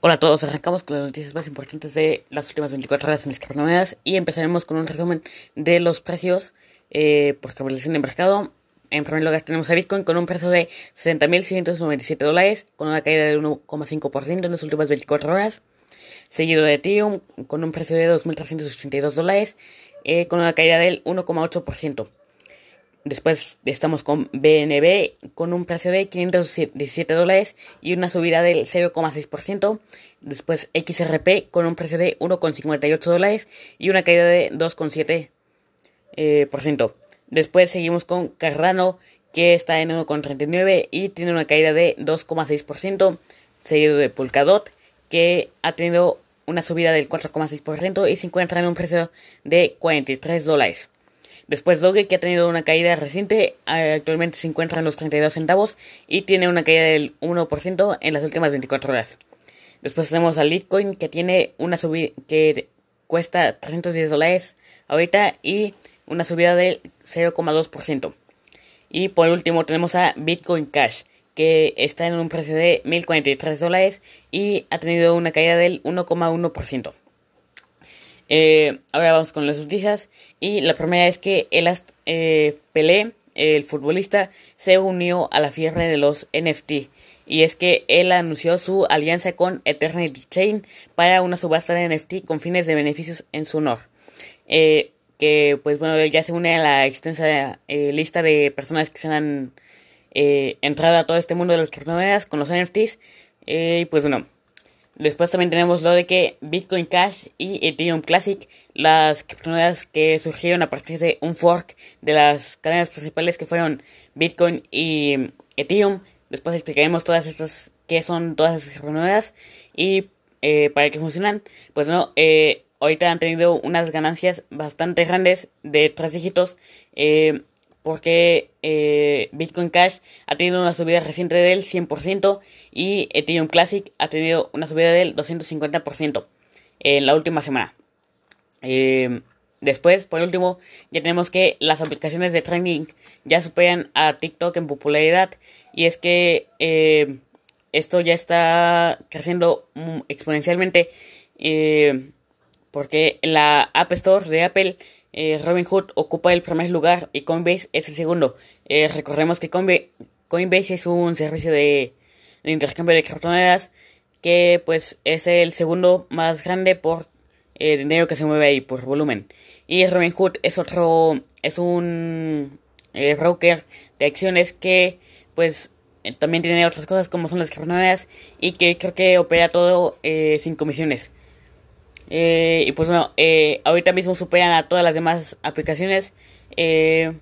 Hola a todos, arrancamos con las noticias más importantes de las últimas 24 horas en las criptomonedas y empezaremos con un resumen de los precios eh, por capitalización de mercado. En primer lugar tenemos a Bitcoin con un precio de 60.697 dólares, con una caída del 1,5% en las últimas 24 horas. Seguido de Ethereum con un precio de 2.382 dólares, eh, con una caída del 1,8%. Después estamos con BNB con un precio de 517 dólares y una subida del 0,6%. Después XRP con un precio de 1,58 dólares y una caída de 2,7%. Eh, Después seguimos con Cardano que está en 1,39 y tiene una caída de 2,6%. Seguido de Polkadot que ha tenido una subida del 4,6% y se encuentra en un precio de 43 dólares. Después Doge, que ha tenido una caída reciente, eh, actualmente se encuentra en los 32 centavos y tiene una caída del 1% en las últimas 24 horas. Después tenemos a Litecoin, que tiene una subida que cuesta 310 dólares ahorita y una subida del 0,2%. Y por último tenemos a Bitcoin Cash, que está en un precio de 1043 dólares y ha tenido una caída del 1,1%. Eh, ahora vamos con las noticias. Y la primera es que el eh, Pelé, el futbolista, se unió a la fiebre de los NFT. Y es que él anunció su alianza con Eternity Chain para una subasta de NFT con fines de beneficios en su honor. Eh, que pues bueno, ya se une a la extensa eh, lista de personas que se han entrado a todo este mundo de las criptomonedas con los NFTs. y pues bueno, Después también tenemos lo de que Bitcoin Cash y Ethereum Classic, las criptomonedas que surgieron a partir de un fork de las cadenas principales que fueron Bitcoin y Ethereum. Después explicaremos todas estas, qué son todas esas criptomonedas y eh, para qué funcionan. Pues no, eh, ahorita han tenido unas ganancias bastante grandes de tres dígitos. Eh, porque eh, Bitcoin Cash ha tenido una subida reciente del 100% y Ethereum Classic ha tenido una subida del 250% en la última semana. Eh, después, por último, ya tenemos que las aplicaciones de trading ya superan a TikTok en popularidad y es que eh, esto ya está creciendo exponencialmente porque la App Store de Apple eh, Robinhood ocupa el primer lugar y Coinbase es el segundo. Eh, recordemos que Coinbase es un servicio de, intercambio de criptomonedas que pues es el segundo más grande por eh, dinero que se mueve ahí, por volumen. Y Robinhood es otro, es un broker de acciones que pues también tiene otras cosas como son las criptomonedas y que creo que opera todo sin comisiones. Eh, y pues bueno, eh, ahorita mismo superan a todas las demás aplicaciones, eh,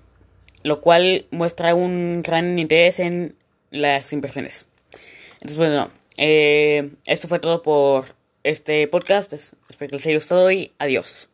lo cual muestra un gran interés en las inversiones. Entonces, bueno, esto fue todo por este podcast. Espero que les haya gustado y adiós.